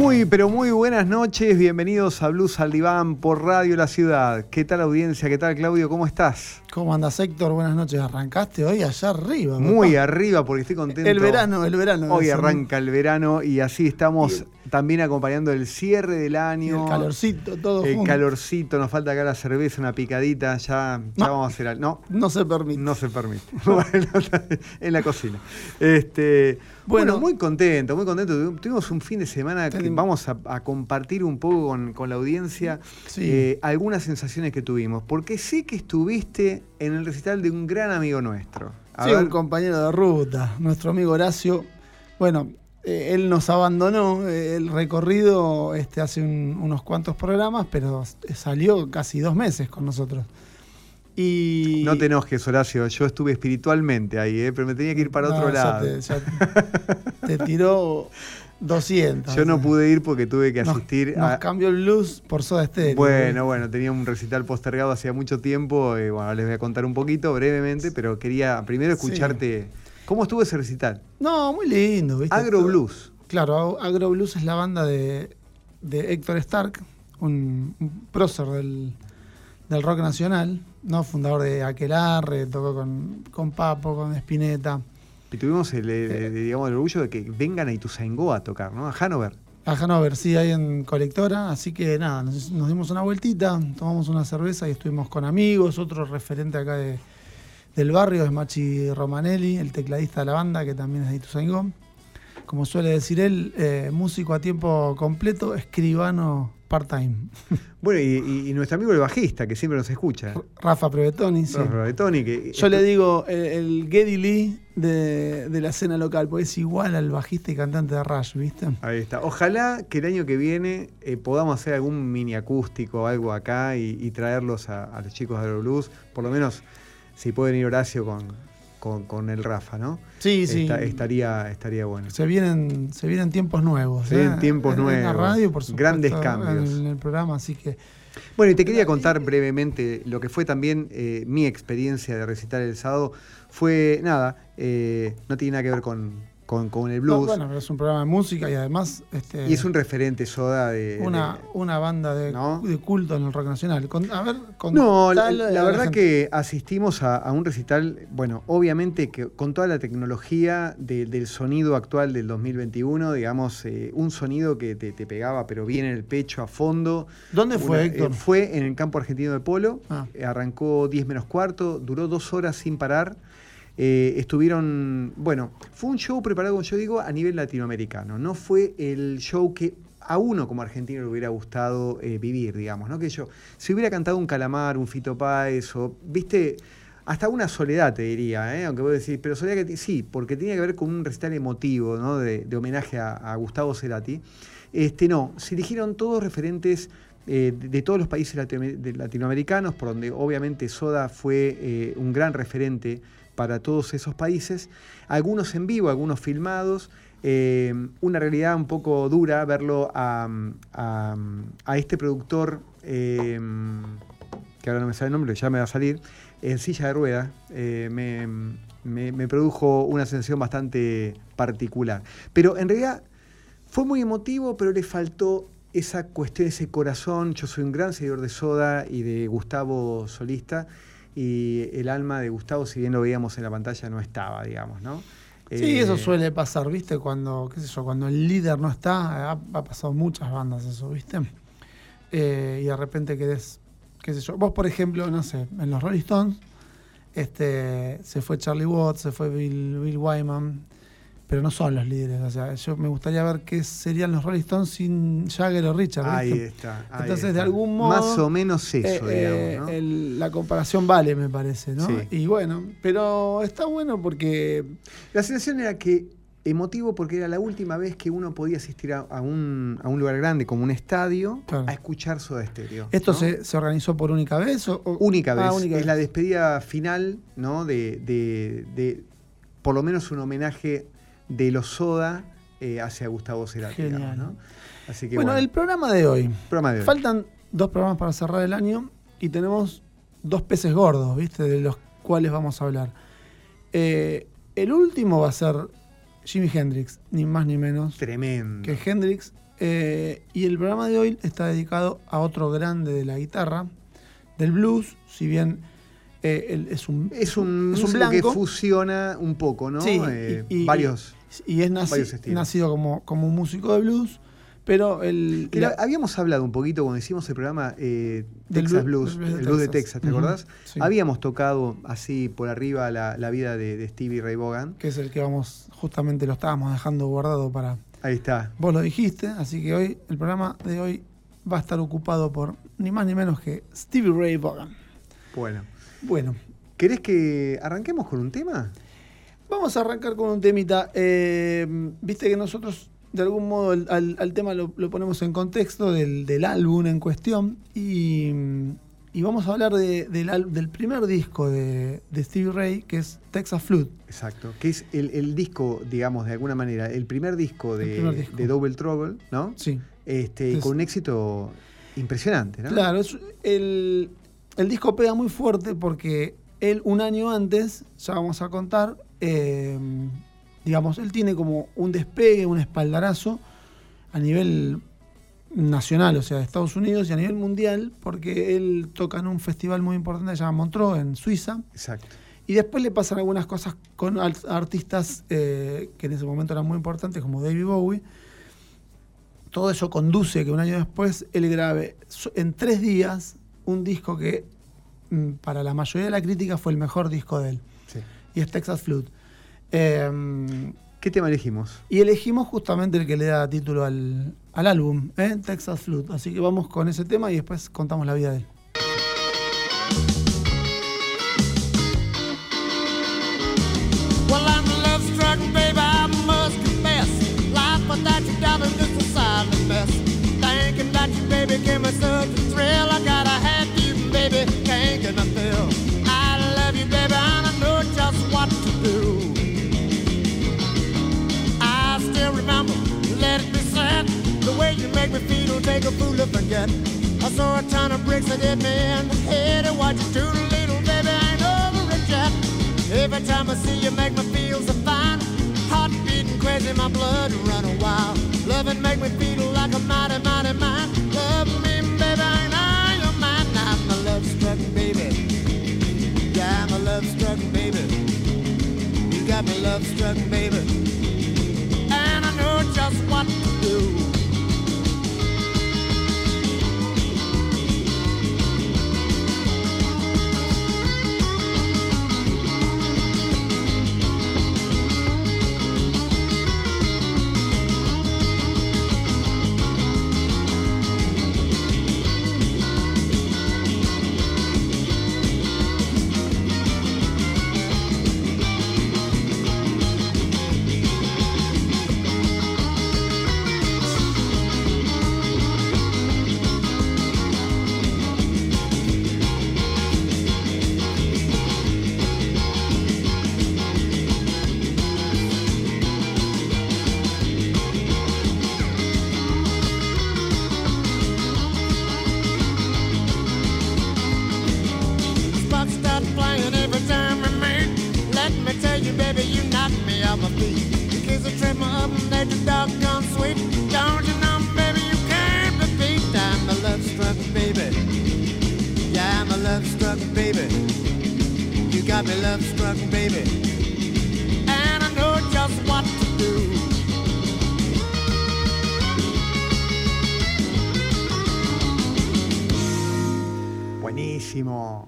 Muy, pero muy buenas noches. Bienvenidos a Blues al Diván por Radio La Ciudad. ¿Qué tal audiencia? ¿Qué tal Claudio? ¿Cómo estás? ¿Cómo andas Héctor? Buenas noches. Arrancaste hoy allá arriba. Muy arriba porque estoy contento. El verano, el verano. Hoy arranca el verano y así estamos también acompañando el cierre del año. el calorcito, todo El calorcito, nos falta acá la cerveza, una picadita, ya, ya vamos a hacer algo. No, no se permite. No se permite. en la cocina. Este, bueno, muy contento, muy contento. Tuvimos un fin de semana que vamos a, compartir un poco con, la audiencia eh, algunas sensaciones que tuvimos. Porque sé que estuviste en el recital de un gran amigo nuestro. sí, un compañero de ruta, nuestro amigo Horacio. Bueno, eh, él nos abandonó eh, el recorrido este, hace unos cuantos programas, pero salió casi dos meses con nosotros. Y... No te enojes, Horacio, yo estuve espiritualmente ahí, eh, pero me tenía que ir para otro lado. Te, tiró 200. Yo no pude ir porque tuve que asistir nos, a... cambió el blues por Soda Stereo. Bueno, bueno, tenía un recital postergado hacía mucho tiempo, y bueno, les voy a contar un poquito brevemente, pero quería primero escucharte... ¿Cómo estuvo ese recital? No, muy lindo. ¿viste? Agro Blues. Claro, Agro Blues es la banda de, Héctor Stark, un, prócer del, rock nacional, ¿no? fundador de Aquelarre, tocó con, con Papo, con Spinetta. Y tuvimos el, digamos, el orgullo de que vengan a Ituzaingó a tocar, ¿no? A Hanover. A Hanover, sí, ahí en colectora. Así que nada, nos, nos, dimos una vueltita, tomamos una cerveza y estuvimos con amigos, otro referente acá de, del barrio es Machi Romanelli, el tecladista de la banda, que también es de Ituzaingó. Como suele decir él, eh, músico a tiempo completo, escribano part-time. Bueno, y, nuestro amigo el bajista, que siempre nos escucha. Rafa Prevetoni, sí. Rafa Prevetoni, que... Yo le digo el, Geddy Lee de, la escena local, porque es igual al bajista y cantante de Rush, ¿viste? Ahí está. Ojalá que el año que viene eh, podamos hacer algún mini acústico o algo acá y, traerlos a, a, los chicos de Blues, por lo menos si puede venir Horacio con, con, el Rafa, ¿no? Sí, sí. estaría, estaría bueno. Se vienen, se vienen tiempos nuevos. Se vienen ¿eh? tiempos nuevos. En la radio, por supuesto. Grandes cambios. En el programa, así que. Bueno, y te quería contar brevemente lo que fue también eh, mi experiencia de recitar el sábado. Fue, nada, eh, no tiene nada que ver con, con, el blues. bueno, es un programa de música y además... Este, y es un referente soda de... Una, una banda de, culto en el rock nacional. a ver, no, la, verdad que asistimos a, un recital, bueno, obviamente que con toda la tecnología del sonido actual del 2021, digamos, eh, un sonido que te, pegaba pero bien en el pecho, a fondo. ¿Dónde fue, Héctor? Eh, fue en el campo argentino de polo, ah. arrancó 10 menos cuarto, duró dos horas sin parar. Eh, estuvieron, bueno, fue un show preparado, como yo digo, a nivel latinoamericano. No fue el show que a uno como argentino le hubiera gustado eh, vivir, digamos, ¿no? Que yo, si hubiera cantado un calamar, un Fito Páez, o, viste, hasta una soledad te diría, ¿eh? aunque vos decís, pero soledad que sí, porque tenía que ver con un recital emotivo, ¿no? De, homenaje a, Gustavo Cerati. Este, no, se eligieron todos referentes eh, de, todos los países latinoamericanos, por donde obviamente Soda fue un gran referente para todos esos países, algunos en vivo, algunos filmados. Eh, una realidad un poco dura verlo a, este productor, eh, que ahora no me sale el nombre, ya me va a salir, en silla de ruedas. Eh, me, produjo una sensación bastante particular. Pero en realidad fue muy emotivo, pero le faltó esa cuestión, ese corazón. Yo soy un gran seguidor de Soda y de Gustavo Solista y el alma de Gustavo, si bien lo veíamos en la pantalla, no estaba, digamos, ¿no? Sí, eso eh, suele pasar, ¿viste? Cuando, qué sé yo, cuando el líder no está, ha, pasado muchas bandas eso, ¿viste? Eh, y de repente querés, qué sé yo, vos por ejemplo, no sé, en los Rolling Stones, este, se fue Charlie Watts, se fue Bill, Bill Wyman, pero no son los líderes. O sea, yo me gustaría ver qué serían los Rolling Stones sin Jagger o Richard. Ahí está. Entonces, de algún modo. Más o menos eso, eh, digamos. ¿no? Eh, la comparación vale, me parece, ¿no? Y bueno, pero está bueno porque. La sensación era que emotivo porque era la última vez que uno podía asistir a, un, lugar grande como un estadio a escuchar Soda Stereo. ¿Esto se, organizó por única vez? O, única ah, vez. es la despedida final, ¿no? De, de, de, por lo menos un homenaje de los Soda eh, hacia Gustavo Cerati. ¿no? Así que bueno, el programa de hoy. Programa de hoy. Faltan dos programas para cerrar el año y tenemos dos peces gordos, ¿viste? De los cuales vamos a hablar. Eh, el último va a ser Jimi Hendrix, ni más ni menos. Tremendo. Que Hendrix. Eh, y el programa de hoy está dedicado a otro grande de la guitarra, del blues, si bien eh, es un es un, es un que fusiona un poco, ¿no? Sí, y, varios. Y, es nacido como, como un músico de blues pero el. habíamos hablado un poquito cuando hicimos el programa eh, Texas Blues, el Blues de Texas, ¿te acordás? Habíamos tocado así por arriba la, vida de, Stevie Ray Vaughan. Que es el que vamos, justamente lo estábamos dejando guardado para. Ahí está. Vos lo dijiste, así que hoy, el programa de hoy va a estar ocupado por ni más ni menos que Stevie Ray Vaughan. Bueno. Bueno. ¿Querés que arranquemos con un tema? Vamos a arrancar con un temita. Eh, viste que nosotros de algún modo al, tema lo, ponemos en contexto del, álbum en cuestión y, vamos a hablar del, primer disco de, Stevie Ray, que es Texas Flute. Exacto, que es el, disco, digamos, de alguna manera, el primer disco de, Double Trouble, ¿no? Sí. Este, con un éxito impresionante, ¿no? Claro, el, el disco pega muy fuerte porque él un año antes, ya vamos a contar, eh, digamos, él tiene como un despegue, un espaldarazo a nivel nacional, o sea, de Estados Unidos y a nivel mundial, porque él toca en un festival muy importante que se llama Montreux, en Suiza. Exacto. Y después le pasan algunas cosas con artistas eh, que en ese momento eran muy importantes, como David Bowie. Todo eso conduce que un año después él grabe en tres días un disco que mm, para la mayoría de la crítica fue el mejor disco de él. Y es Texas Flute. Em, ¿Qué tema elegimos? Y elegimos justamente el que le da título al, álbum, ¿eh? Texas Flute. Así que vamos con ese tema y después contamos la vida de él. Make a fool of forget. I saw a ton of bricks that hit me in the head. And what you do to little baby I ain't over it yet. Every time I see you, make me feel so fine. Heart beating crazy, my blood running wild. Loving make me feel like a mighty, mighty man. Love me, baby, ain't I your man? I'm a love struck baby. Yeah, I'm a love struck baby. You got me love struck baby. And I know just what to do.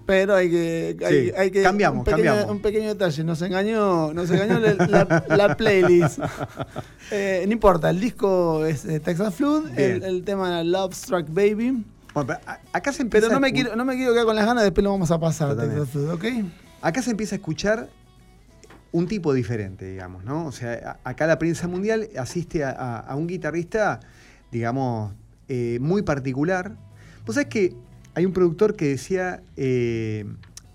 Pero hay que, hay, que cambiamos, un pequeño, cambiamos. un pequeño detalle, nos engañó, nos engañó la, playlist. Eh, no importa, el disco es eh, Texas Flood, el, tema era Love Struck Baby. pero acá se empieza Pero no me, quiero, no me quiero quedar con las ganas, después lo vamos a pasar Texas Flood, ¿ok? Acá se empieza a escuchar un tipo diferente, digamos, ¿no? O sea, acá la prensa mundial asiste a, un guitarrista, digamos, eh, muy particular. Pues es que hay un productor que decía eh,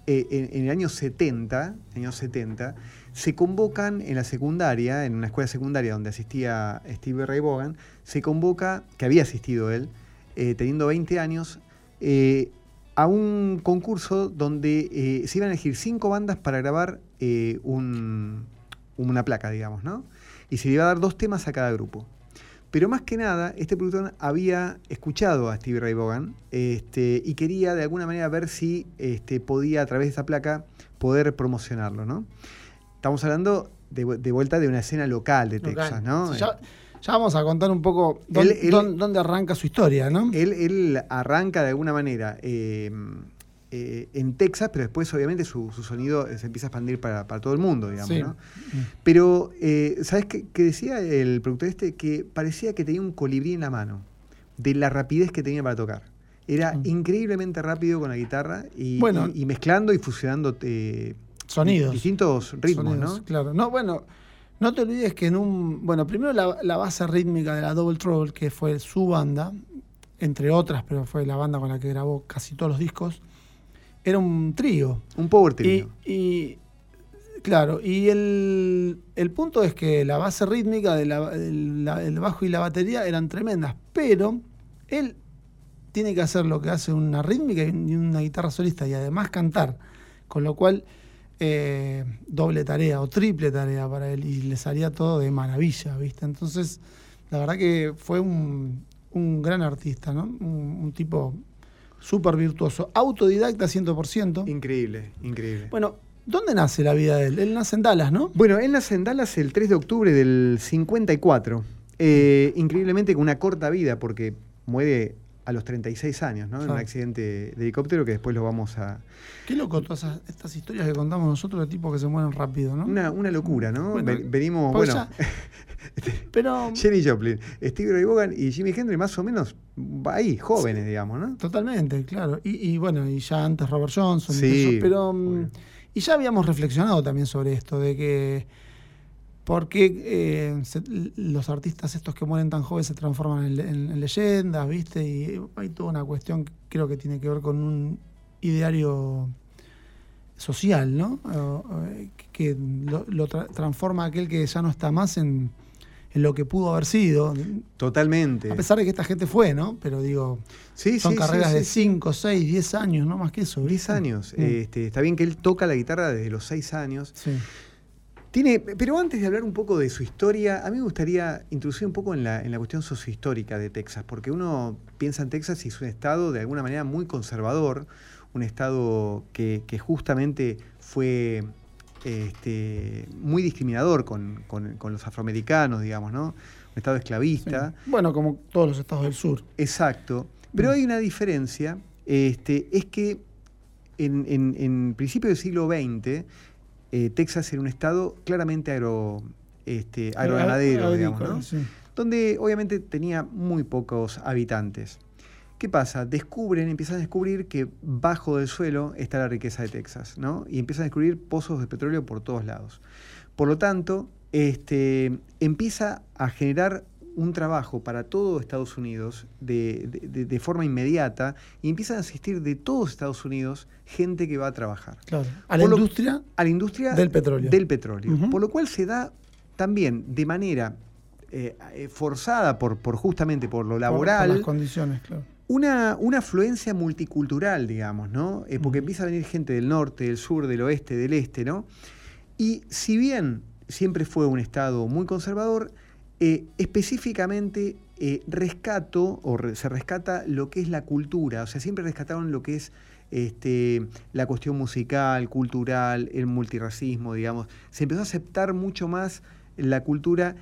eh, en, el año 70, años 70, se convocan en la secundaria, en una escuela secundaria donde asistía Steve Ray Vaughan, se convoca, que había asistido él, teniendo 20 años, eh, a un concurso donde eh, se iban a elegir cinco bandas para grabar una placa, digamos, ¿no? Y se le iba a dar dos temas a cada grupo. Pero más que nada, este productor había escuchado a Steve Ray Vaughan este, y quería de alguna manera ver si este, podía a través de esa placa poder promocionarlo, ¿no? Estamos hablando de, vuelta de una escena local de Texas, ¿no? ya, vamos a contar un poco dónde, arranca su historia, ¿no? Él, arranca de alguna manera eh, eh, en Texas, pero después obviamente su, sonido se empieza a expandir para, todo el mundo, digamos. ¿no? Pero, eh, ¿sabes qué, decía el productor este? Que parecía que tenía un colibrí en la mano, de la rapidez que tenía para tocar. Era mm. increíblemente rápido con la guitarra y, mezclando y fusionando eh, sonidos. Distintos ritmos, ¿no? Claro. No, bueno, no te olvides que en un. Bueno, primero la, la, base rítmica de la Double Trouble, que fue su banda, entre otras, pero fue la banda con la que grabó casi todos los discos era un trío. Un power trío. Y, claro, y el, punto es que la base rítmica del bajo y la batería eran tremendas, pero él tiene que hacer lo que hace una rítmica y una guitarra solista y además cantar, con lo cual eh, doble tarea o triple tarea para él y le salía todo de maravilla, ¿viste? Entonces, la verdad que fue un, gran artista, ¿no? un tipo súper virtuoso, autodidacta 100%. Increíble, increíble. Bueno, ¿dónde nace la vida de él? Él nace en Dallas, ¿no? Bueno, él nace en Dallas el 3 de octubre del 54. Eh, increíblemente con una corta vida, porque muere a los 36 años, ¿no? En un accidente de helicóptero que después lo vamos a... Qué loco todas estas historias que contamos nosotros de tipos que se mueren rápido, ¿no? Una, locura, ¿no? Venimos, bueno... pero... Jenny Joplin, Steve Ray Vaughan y Jimi Hendrix más o menos ahí, jóvenes, digamos, ¿no? Totalmente, claro. Y, bueno, y ya antes Robert Johnson. Sí, pero... Mm, y ya habíamos reflexionado también sobre esto, de que por qué eh, los artistas estos que mueren tan jóvenes se transforman en, leyendas, ¿viste? Y hay toda una cuestión que creo que tiene que ver con un ideario social, ¿no? que lo, transforma aquel que ya no está más en, lo que pudo haber sido. Totalmente. A pesar de que esta gente fue, ¿no? Pero digo, son carreras de 5, 6, 10 años, no más que eso. 10 años. Mm. Este, está bien que él toca la guitarra desde los 6 años. Sí pero antes de hablar un poco de su historia, a mí me gustaría introducir un poco en la, cuestión sociohistórica de Texas, porque uno piensa en Texas y es un estado de alguna manera muy conservador, un estado que, justamente fue este, muy discriminador con, los afroamericanos, digamos, ¿no? Un estado esclavista. Bueno, como todos los estados del sur. Exacto. Pero mm. hay una diferencia, este, es que en, en, en principio del siglo XX, eh, Texas era un estado claramente agro, este, agroganadero, digamos, donde obviamente tenía muy pocos habitantes. ¿Qué pasa? Descubren, empiezan a descubrir que bajo del suelo está la riqueza de Texas, ¿no? Y empiezan a descubrir pozos de petróleo por todos lados. Por lo tanto, este, empieza a generar un trabajo para todo Estados Unidos de, forma inmediata y empiezan a asistir de todos Estados Unidos gente que va a trabajar. Claro. A la industria. a la industria del petróleo. Del petróleo. Por lo cual se da también de manera eh, eh, forzada por, por, justamente por lo laboral. Por, las condiciones, claro. Una, una, afluencia multicultural, digamos, ¿no? Eh, porque empieza a venir gente del norte, del sur, del oeste, del este, ¿no? Y si bien siempre fue un estado muy conservador, eh, específicamente eh, rescato o se rescata lo que es la cultura, o sea, siempre rescataron lo que es este, la cuestión musical, cultural, el multiracismo, digamos. Se empezó a aceptar mucho más la cultura,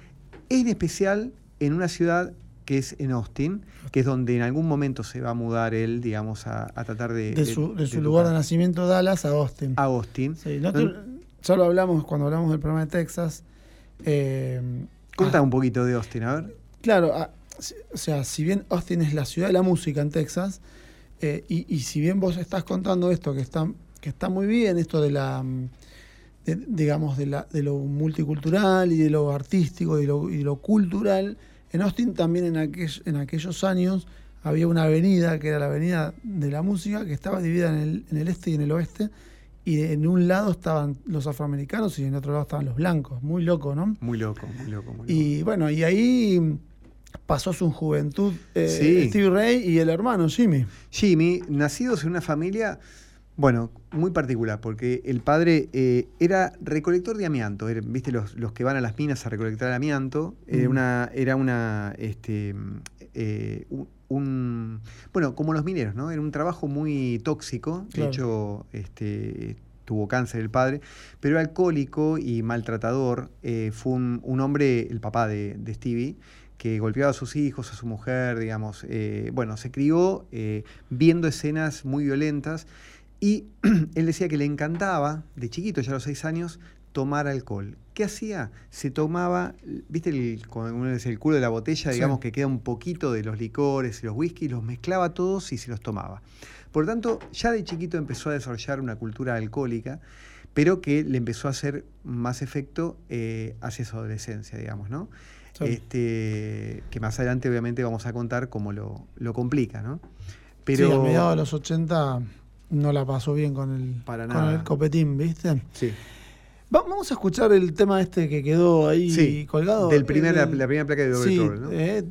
en especial en una ciudad que es en Austin, que es donde en algún momento se va a mudar él, digamos, a, tratar de... De su, lugar de nacimiento, Dallas, a Austin. A Austin. Sí, ya lo hablamos cuando hablamos del programa de Texas. Eh, Cuenta ah. un poquito de Austin, a ver. Claro, ah, o sea, si bien Austin es la ciudad de la música en Texas, eh, y, si bien vos estás contando esto, que está, que está muy bien, esto de la, mm, digamos, de, la, de lo multicultural y de lo artístico y, lo, y lo cultural, en Austin también en, en aquellos años había una avenida, que era la avenida de la música, que estaba dividida en el, en el este y en el oeste, y en un lado estaban los afroamericanos y en otro lado estaban los blancos. Muy loco, ¿no? Muy loco, muy loco. Muy loco. Y bueno, y ahí pasó su juventud eh, Steve Ray y el hermano Jimmy. Jimmy, nacidos en una familia, bueno, muy particular, porque el padre eh, era recolector de amianto, viste los, los, que van a las minas a recolectar amianto, era mm. una, era una este, eh, un, bueno, como los mineros, ¿no? Era un trabajo muy tóxico, de hecho, este, tuvo cáncer el padre, pero alcohólico y maltratador, eh, fue un, hombre, el papá de, Stevie, que golpeaba a sus hijos, a su mujer, digamos, eh, bueno, se crió eh, viendo escenas muy violentas y él decía que le encantaba, de chiquito, ya a los seis años, tomar alcohol. ¿Qué hacía? Se tomaba, ¿viste el, el culo de la botella, digamos que queda un poquito de los licores y los whisky, los mezclaba todos y se los tomaba. Por lo tanto, ya de chiquito empezó a desarrollar una cultura alcohólica, pero que le empezó a hacer más efecto eh, hacia su adolescencia, digamos, ¿no? Este, que más adelante obviamente vamos a contar cómo lo, complica, ¿no? Pero, sí, a mediados de los 80 no la pasó bien con el, con el copetín, ¿viste? Sí. Vamos a escuchar el tema este que quedó ahí colgado. Del primer, la, primera placa de Doble sí, ¿no? Eh,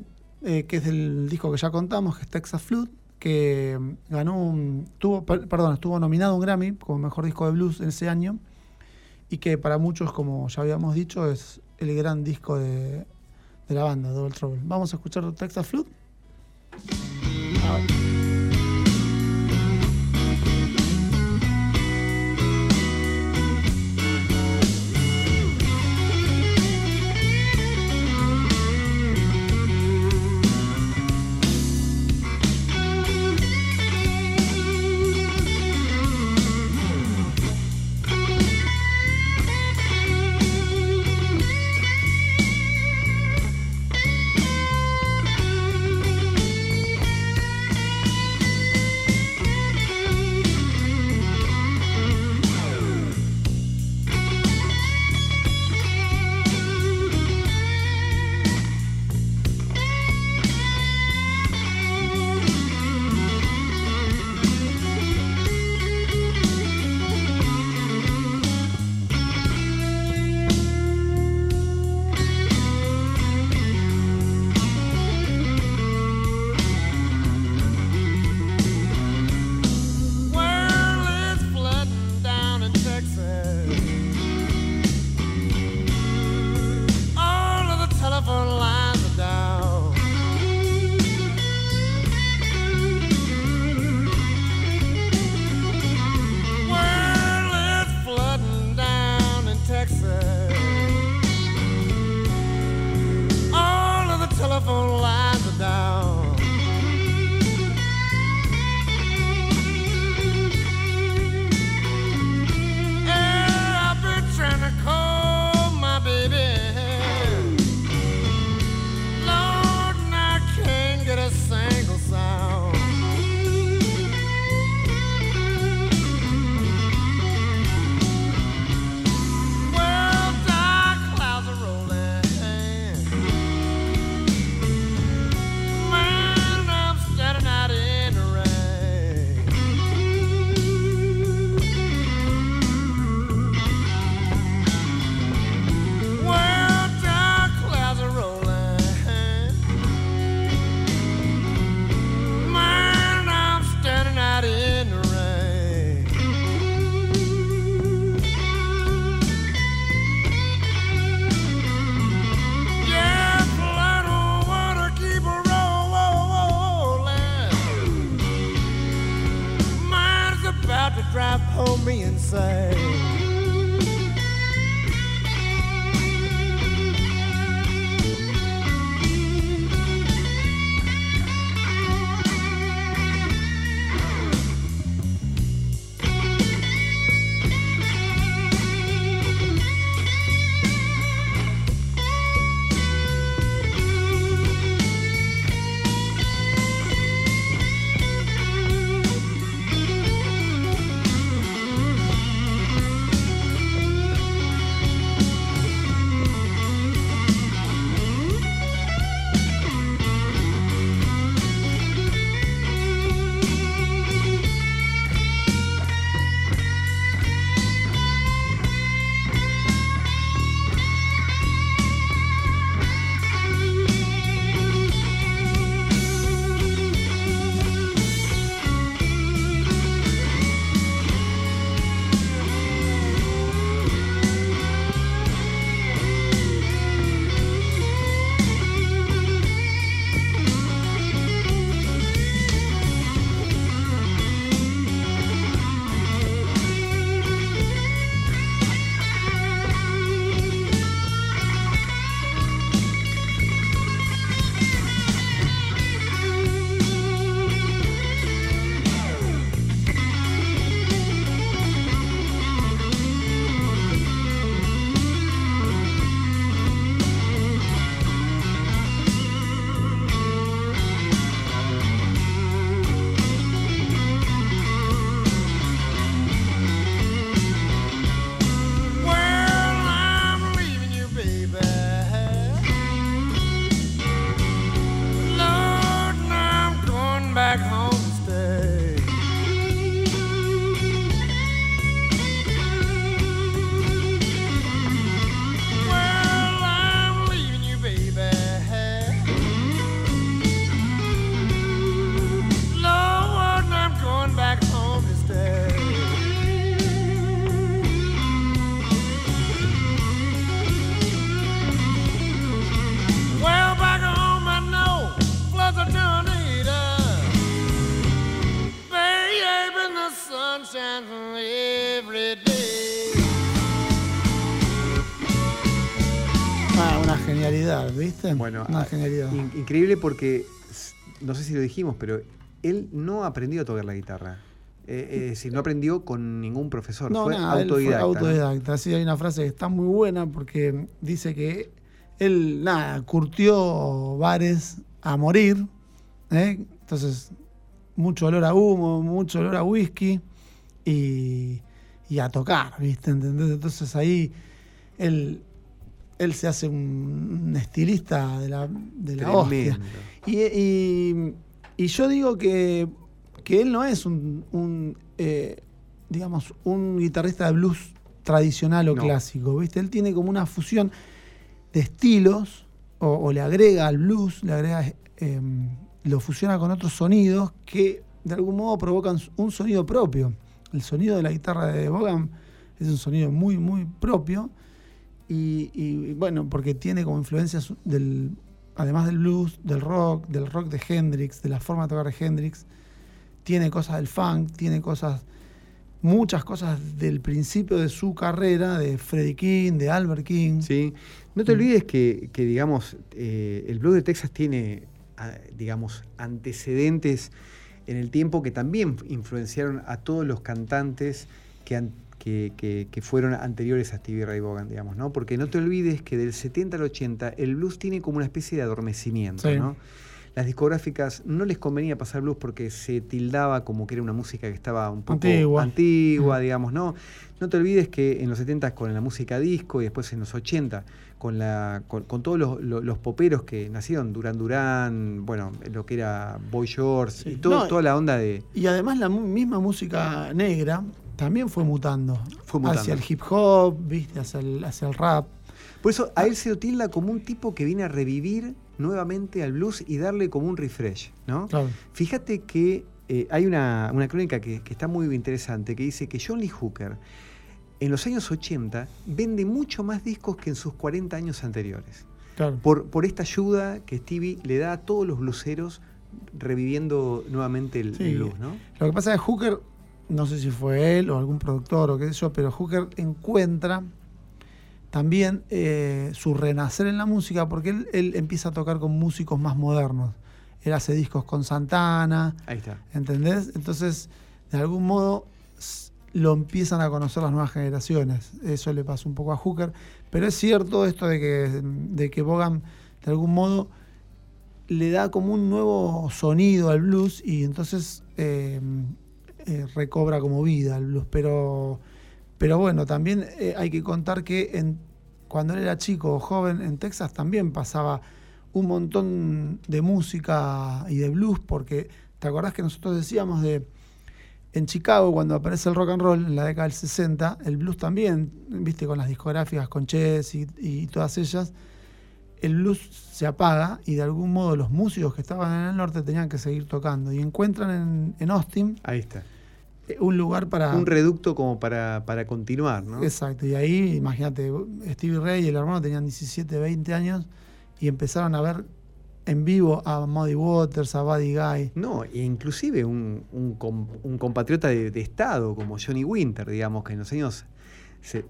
eh, que es el disco que ya contamos, que es Texas Flute, que ganó un, tuvo, perdón, estuvo nominado un Grammy como mejor disco de blues en ese año y que para muchos, como ya habíamos dicho, es el gran disco de, de la banda, Double Trouble. Vamos a escuchar Texas Flute. genialidad, ¿viste? Bueno, una ah, increíble porque, no sé si lo dijimos, pero él no aprendió a tocar la guitarra. Eh, es decir, no aprendió con ningún profesor, No, fue nada, autodidacta. fue autodidacta. Sí, hay una frase que está muy buena porque dice que él, nada, curtió bares a morir. ¿eh? Entonces, mucho olor a humo, mucho olor a whisky y, y a tocar, ¿viste? ¿Entendés? Entonces ahí él, él se hace un, un estilista de la, de la hostia. Y, y- y yo digo que, que él no es un, un, eh, digamos, un guitarrista de blues tradicional o No. clásico, ¿viste? Él tiene como una fusión de estilos, o, o le agrega al blues, le agrega, eh, lo fusiona con otros sonidos que de algún modo provocan un sonido propio. El sonido de la guitarra de Bogan es un sonido muy, muy propio. Y, y, bueno, porque tiene como influencias del, además del blues, del rock, del rock de Hendrix, de la forma de tocar de Hendrix, tiene cosas del funk, tiene cosas, muchas cosas del principio de su carrera, de Freddie King, de Albert King. Sí. No te Mm. olvides que, que, digamos, eh, el blues de Texas tiene, ah, digamos, antecedentes en el tiempo que también influenciaron a todos los cantantes que, han- que, que- que fueron anteriores a Stevie Ray Vaughan, digamos, ¿no? Porque no te olvides que del 70 al 80 el blues tiene como una especie de adormecimiento, Sí. ¿no? Las discográficas no les convenía pasar blues porque se tildaba como que era una música que estaba un poco Antigua. antigua, Mm. digamos, ¿no? No te olvides que en los 70 con la música disco y después en los 80 con, la, con, con todos los, los- los poperos que nacieron, Durán Durán, bueno, lo que era Boy George Sí. y todo- No, toda la onda de... Y además la misma música negra también fue mutando. Fue mutando. Hacia el hip hop, ¿viste? Hacia el, hacia el rap. Por eso a él se lo tilda como un tipo que viene a revivir nuevamente al blues y darle como un refresh, ¿no? Claro. Fíjate que eh, hay una, una crónica que, que está muy interesante que dice que John Lee Hooker en los años 80 vende mucho más discos que en sus 40 años anteriores. claro. Por, por esta ayuda que Stevie le da a todos los bluseros reviviendo nuevamente el, Sí. el blues, ¿no? Lo que pasa es que Hooker, no sé si fue él o algún productor o qué sé yo, pero Hooker encuentra también eh, su renacer en la música porque él, él empieza a tocar con músicos más modernos. Él hace discos con Santana, Ahí está. ¿entendés? Entonces, de algún modo lo empiezan a conocer las nuevas generaciones. Eso le pasó un poco a Hooker. Pero es cierto esto de que, de que Bogan, de algún modo, le da como un nuevo sonido al blues y entonces eh, eh, recobra como vida el blues. Pero, pero bueno, también eh, hay que contar que en, cuando él era chico o joven en Texas también pasaba un montón de música y de blues, porque te acordás que nosotros decíamos de en Chicago, cuando aparece el rock and roll en la década del 60, el blues también, viste, con las discográficas, con Chess y, y todas ellas, el blues se apaga y de algún modo los músicos que estaban en el norte tenían que seguir tocando. Y encuentran en, en Austin Ahí está. Un lugar para... Un reducto como para, para continuar, ¿no? Exacto, y ahí, imagínate, Stevie Ray y el hermano tenían 17, 20 años y empezaron a ver en vivo a Muddy Waters, a Buddy Guy. No, e inclusive un, un com- un compatriota de, de Estado como Johnny Winter, digamos, que en los años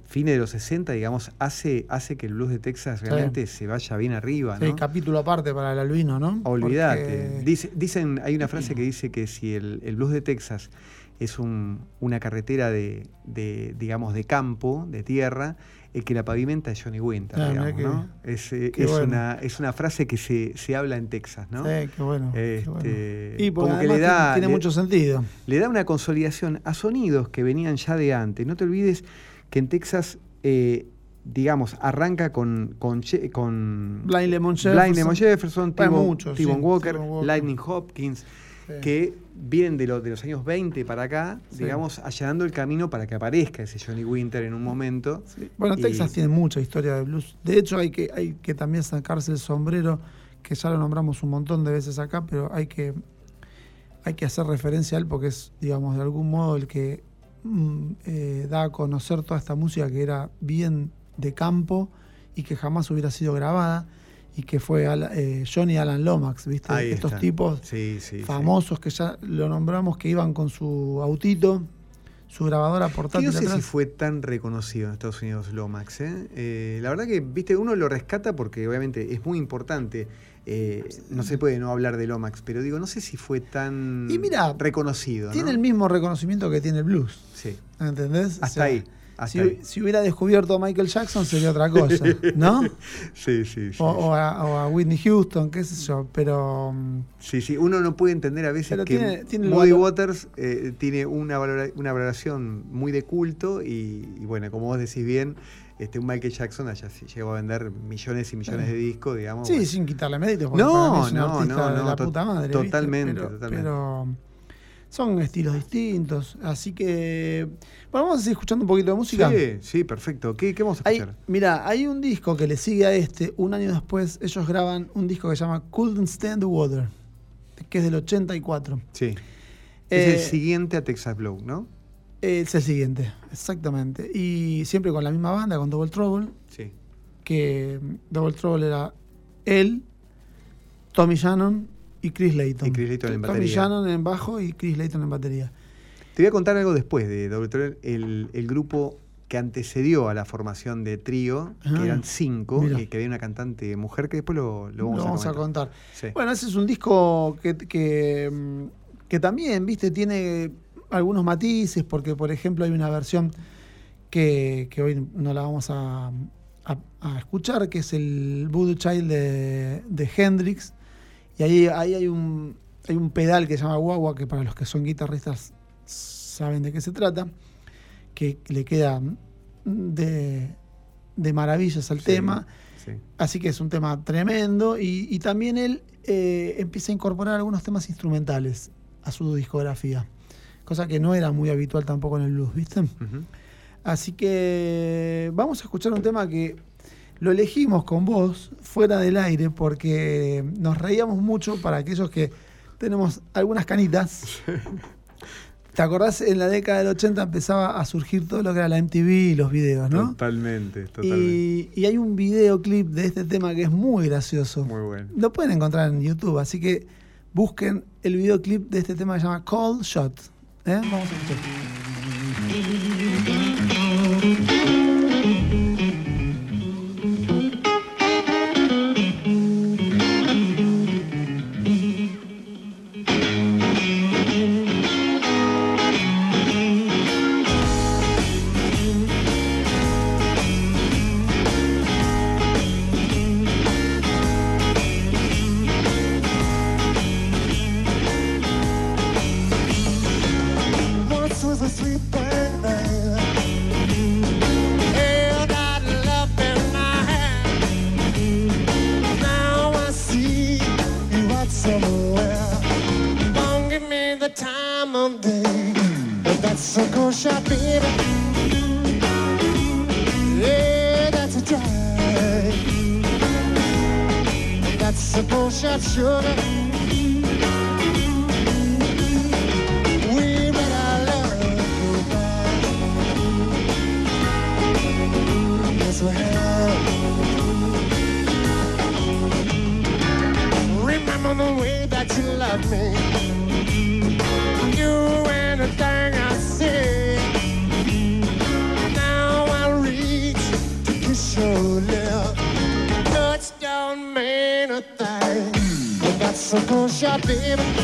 fines de los 60, digamos, hace, hace que el blues de Texas Sí. realmente se vaya bien arriba, Sí, ¿no? capítulo aparte para el albino, ¿no? Olvídate. Porque- Dice- dicen, hay una frase que dice que si el, el blues de Texas es un- una carretera de, de, digamos, de campo, de tierra, el que la pavimenta es Johnny Winter, Ah, digamos, que- ¿no? Es, eh, qué es bueno. una, es una frase que se, se habla en Texas, ¿no? Sí, qué bueno. qué Este, bueno. Y como que le da- tiene, le- mucho sentido. le da una consolidación a sonidos que venían ya de antes. No te olvides que en Texas, eh, digamos, arranca con, con, con Blind Lemon Jefferson. Blind Lemon Jefferson, T-Bone sí, Walker. Lightning Hopkins, Sí. que vienen de, lo- de los años 20 para acá, Sí. digamos, allanando el camino para que aparezca ese Johnny Winter en un momento. Sí. Bueno, Y- Texas tiene mucha historia de blues. De hecho, hay que, hay que también sacarse el sombrero, que ya lo nombramos un montón de veces acá, pero hay que, hay que hacer referencia a él porque es, digamos, de algún modo el que mm, eh, da a conocer toda esta música que era bien de campo y que jamás hubiera sido grabada y que fue eh, Johnny Alan Lomax, ¿viste? Ahí Estos está. tipos Sí, sí, sí. famosos que ya lo nombramos que iban con su autito, su grabadora portátil. Yo no sé si fue tan reconocido en Estados Unidos Lomax. ¿eh? ¿eh? la verdad que, viste, uno lo rescata porque obviamente es muy importante. Eh, no se puede no hablar de Lomax, pero digo, no sé si fue tan reconocido. Tiene el mismo reconocimiento que tiene el blues. Sí. ¿Entendés? Hasta ahí. Si, hubiera descubierto a Michael Jackson sería otra cosa, ¿no? sí, sí, sí. O, a, Whitney Houston, qué sé yo, pero... Mm, sí, sí, uno no puede entender a veces que tiene, Waters eh, tiene una, una valoración muy de culto y, bueno, como vos decís bien, este, un Michael Jackson allá sí llegó a vender millones y millones de discos, digamos. Sí, sin quitarle mérito. No, no, no, no, la puta madre. Totalmente, totalmente. Pero son estilos distintos, así que bueno, vamos a seguir escuchando un poquito de música. Sí, sí, perfecto. ¿Qué, vamos a escuchar? mira, hay un disco que le sigue a este. Un año después, ellos graban un disco que se llama Couldn't Stand the Water, que es del 84. Sí. es el eh, siguiente a Texas Blow, ¿no? Es el siguiente, exactamente. Y siempre con la misma banda, con Double Trouble. Sí. Que Double Trouble era él, Tommy Shannon y Chris Layton. Y Chris Layton en batería. Tommy Shannon en bajo y Chris Layton en batería. Te voy a contar algo después de Double Trouble. El, grupo que antecedió a la formación de trío, que ah, eran cinco, y que había una cantante mujer que después lo, vamos, a, contar. Bueno, ese es un disco que, que, que también, viste, tiene algunos matices, porque por ejemplo hay una versión que, hoy no la vamos a, escuchar, que es el Voodoo Child de, Hendrix, y ahí, ahí hay, un, hay un pedal que se llama guagua, que para los que son guitarristas saben de qué se trata, que le queda de, de maravillas al tema. Así que es un tema tremendo. Y, también él eh, empieza a incorporar algunos temas instrumentales a su discografía cosa que no era muy habitual tampoco en el blues, ¿viste? Así que vamos a escuchar un tema que lo elegimos con vos fuera del aire porque nos reíamos mucho para aquellos que tenemos algunas canitas. ¿Te acordás? En la década del 80 empezaba a surgir todo lo que era la MTV y los videos, ¿no? Totalmente, totalmente. Y, y, hay un videoclip de este tema que es muy gracioso. Muy bueno. Lo pueden encontrar en YouTube, así que busquen el videoclip de este tema que se llama Cold Shot. É? Vamos baby.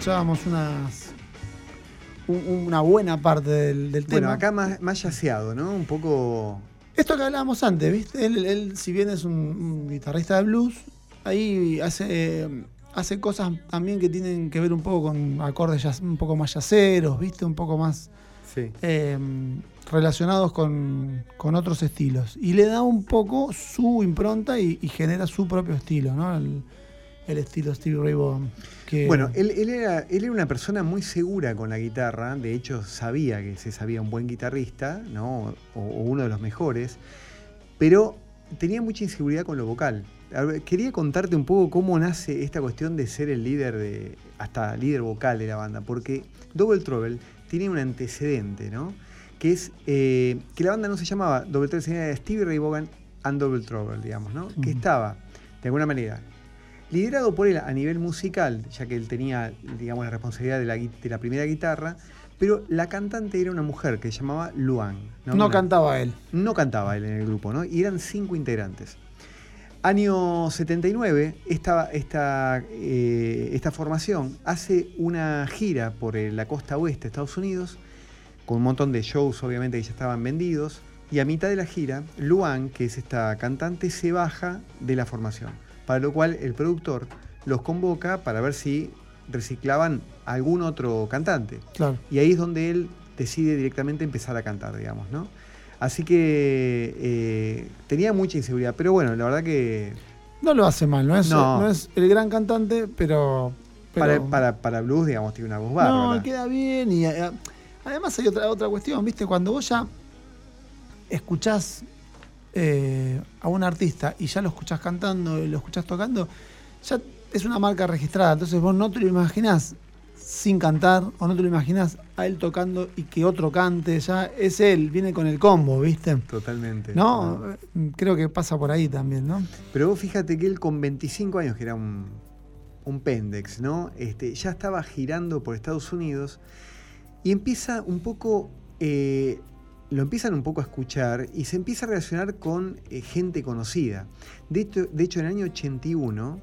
Escuchábamos unas una buena parte del, tema. Bueno, acá más, más yaceado, ¿no? Un poco. Esto que hablábamos antes, ¿viste? Él, si bien es un, guitarrista de blues, ahí hace, hace cosas también que tienen que ver un poco con acordes un poco más yaceros, ¿viste? Un poco más em, relacionados con, otros estilos. Y le da un poco su impronta y, genera su propio estilo, ¿no? El, estilo Stevie Ray Vaughan. Bueno, él, era, él era una persona muy segura con la guitarra, de hecho sabía que se sabía un buen guitarrista, ¿no? o, uno de los mejores, pero tenía mucha inseguridad con lo vocal. quería contarte un poco cómo nace esta cuestión de ser el líder de, hasta líder vocal de la banda, porque Double Trouble tiene un antecedente, ¿no? Que es eh, que la banda no se llamaba Double Trouble, sino Stevie Ray Vaughan and Double Trouble, digamos, ¿no? Que estaba, de alguna manera, liderado por él a nivel musical, ya que él tenía, digamos, la responsabilidad de la, primera guitarra, pero la cantante era una mujer que se llamaba Luan. No, cantaba él. No cantaba él en el grupo, ¿no? Y eran cinco integrantes. Año 79, esta, esta, eh, esta formación hace una gira por la costa oeste de Estados Unidos, con un montón de shows obviamente que ya estaban vendidos, y a mitad de la gira, Luan, que es esta cantante, se baja de la formación para lo cual el productor los convoca para ver si reciclaban algún otro cantante. Y ahí es donde él decide directamente empezar a cantar, digamos, ¿no? Así que eh, tenía mucha inseguridad, pero bueno, la verdad que... No lo hace mal, no es, no. es el gran cantante, pero... Para, para, blues, digamos, tiene una voz bárbara. No, queda bien y eh, además hay otra, otra cuestión, ¿viste? Cuando vos ya escuchás eh, a un artista y ya lo escuchás cantando y lo escuchás tocando, ya es una marca registrada. Entonces vos no te lo imaginás sin cantar o no te lo imaginás a él tocando y que otro cante. Ya es él, viene con el combo, ¿viste? Totalmente. ¿No? Creo que pasa por ahí también, ¿no? Pero vos fíjate que él con 25 años, que era un, un pendex, ¿no? Este, ya estaba girando por Estados Unidos y empieza un poco eh, lo empiezan un poco a escuchar y se empieza a relacionar con eh, gente conocida. De hecho, de hecho, en el año 81,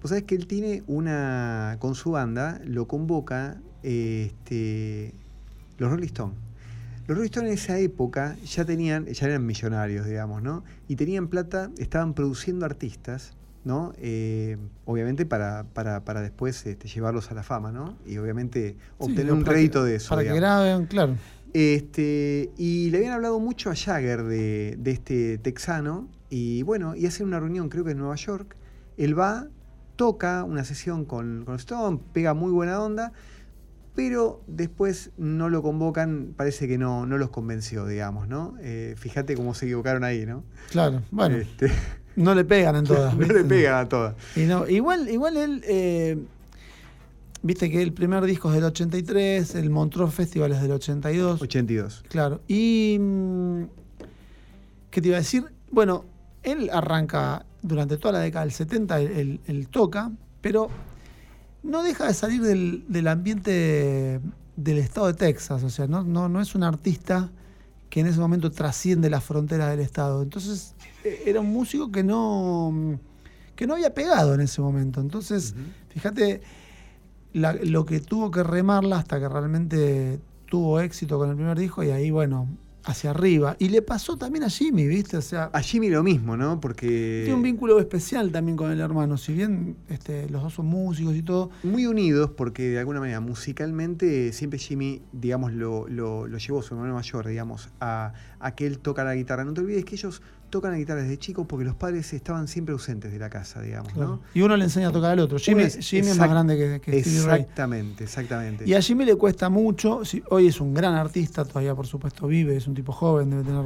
pues sabes que él tiene una, con su banda, lo convoca este, los Rolling Stones. Los Rolling Stones en esa época ya tenían, ya eran millonarios, digamos, ¿no? Y tenían plata, estaban produciendo artistas, ¿no? Eh, obviamente para, para, para después este, llevarlos a la fama, ¿no? Y obviamente obtener un crédito de eso. Para que graben, claro. Este, y le habían hablado mucho a Jagger de, este texano. Y bueno, y hacen una reunión, creo que en Nueva York. Él va, toca una sesión con, Stone, pega muy buena onda, pero después no lo convocan, parece que no, no los convenció, digamos, ¿no? Eh, fíjate cómo se equivocaron ahí, ¿no? Claro, bueno. Este, no le pegan en todas. no le pegan a todas. Y no, igual, igual él. Eh, Viste que el primer disco es del 83, el Montreux Festival es del 82. 82. Claro. Y. Mm, ¿Qué te iba a decir? Bueno, él arranca durante toda la década del 70, él, toca, pero no deja de salir del, ambiente del estado de Texas. O sea, no, no, no, es un artista que en ese momento trasciende las fronteras del estado. Entonces, e, era un músico que no, que no había pegado en ese momento. Entonces, fíjate lo que tuvo que remarla hasta que realmente tuvo éxito con el primer disco y ahí, bueno, hacia arriba. Y le pasó también a Jimmy, ¿viste? O sea, a Jimmy lo mismo, ¿no? Porque. Tiene un vínculo especial también con el hermano. Si bien este, los dos son músicos y todo. Muy unidos, porque de alguna manera musicalmente siempre Jimmy, digamos, lo, lo, lo llevó su hermano mayor, digamos, a, a que él toca la guitarra. No te olvides que ellos tocan la guitarra desde chicos porque los padres estaban siempre ausentes de la casa, digamos, ¿no? Y uno le enseña a tocar al otro. Jimmy, es, más grande que, que Exactamente, exactamente. Y a Jimmy le cuesta mucho, hoy es un gran artista, todavía por supuesto vive, es un tipo joven, debe tener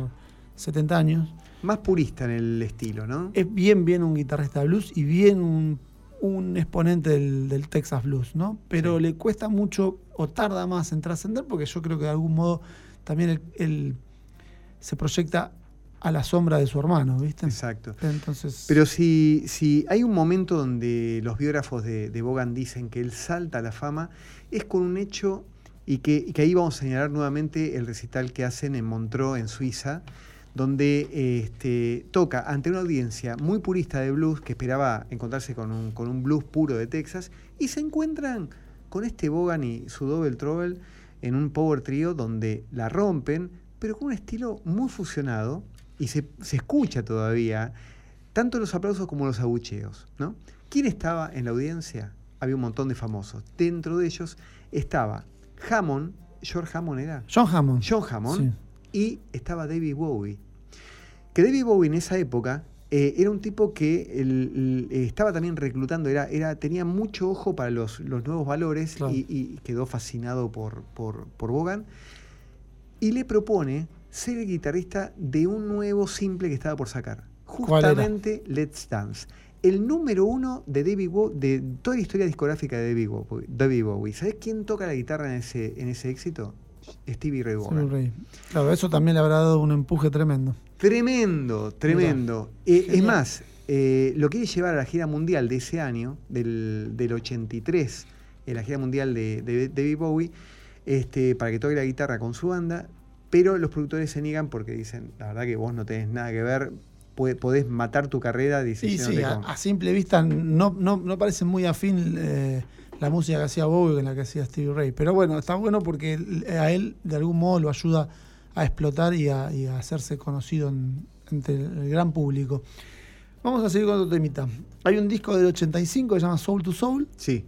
70 años. Más purista en el estilo, ¿no? Es bien, bien un guitarrista de blues y bien un, exponente del, Texas Blues, ¿no? Pero le cuesta mucho o tarda más en trascender porque yo creo que de algún modo también él se proyecta a la sombra de su hermano, ¿viste? Exacto. Entonces... Pero si, si hay un momento donde los biógrafos de, de, Bogan dicen que él salta a la fama, es con un hecho, y que, ahí vamos a señalar nuevamente el recital que hacen en Montreux, en Suiza, donde este, toca ante una audiencia muy purista de blues, que esperaba encontrarse con un, con un blues puro de Texas, y se encuentran con este Bogan y su Double Trouble en un power trio donde la rompen, pero con un estilo muy fusionado y se, escucha todavía tanto los aplausos como los abucheos. ¿no? ¿Quién estaba en la audiencia? Había un montón de famosos. Dentro de ellos estaba Hammond, George Hammond era. John Hammond. John Hammond. Y estaba David Bowie. Que David Bowie en esa época eh, era un tipo que estaba también reclutando, era, era, tenía mucho ojo para los, nuevos valores y, quedó fascinado por, por, por Bogan. Y le propone ser el guitarrista de un nuevo simple que estaba por sacar. Justamente Let's Dance. El número uno de David Bowie, de toda la historia discográfica de David Bowie. David Bowie. ¿Sabes quién toca la guitarra en ese, en ese éxito? Stevie Ray Vaughan. Claro, eso también le habrá dado un empuje tremendo. Tremendo, tremendo. Eh, es más, eh, lo quiere llevar a la gira mundial de ese año, del, del 83, en la gira mundial de, de, David Bowie, este, para que toque la guitarra con su banda, pero los productores se niegan porque dicen, la verdad que vos no tenés nada que ver, podés matar tu carrera. Sí, sí, a, simple vista no, no, no parece muy afín eh, la música que hacía Bowie con la que hacía Stevie Ray. Pero bueno, está bueno porque a él de algún modo lo ayuda a explotar y a, hacerse conocido entre el gran público. Vamos a seguir con otro temita. Hay un disco del 85 que se llama Soul to Soul. Sí.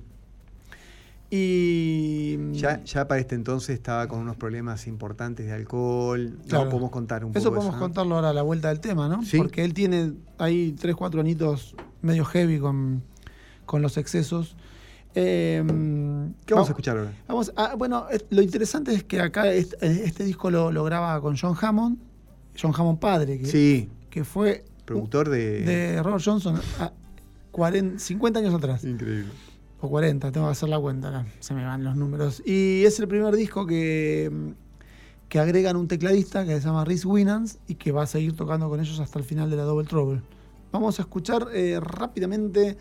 Y. Ya, ya para este entonces estaba con unos problemas importantes de alcohol. Claro. podemos contar un poco. Eso podemos contarlo ahora a la vuelta del tema, ¿no? ¿Sí? Porque él tiene ahí 3, 4 añitos medio heavy con, con los excesos. Em, ¿Qué vamos, a escuchar ahora? Vamos bueno, lo interesante es que acá este, disco lo, graba con John Hammond, John Hammond padre, que, sí. que fue productor de... de Robert Johnson a 50 años atrás. Increíble. O 40, tengo que hacer la cuenta, se me van los números. Y es el primer disco que, que agregan un tecladista que se llama Rhys Winans y que va a seguir tocando con ellos hasta el final de la Double Trouble. Vamos a escuchar eh, rápidamente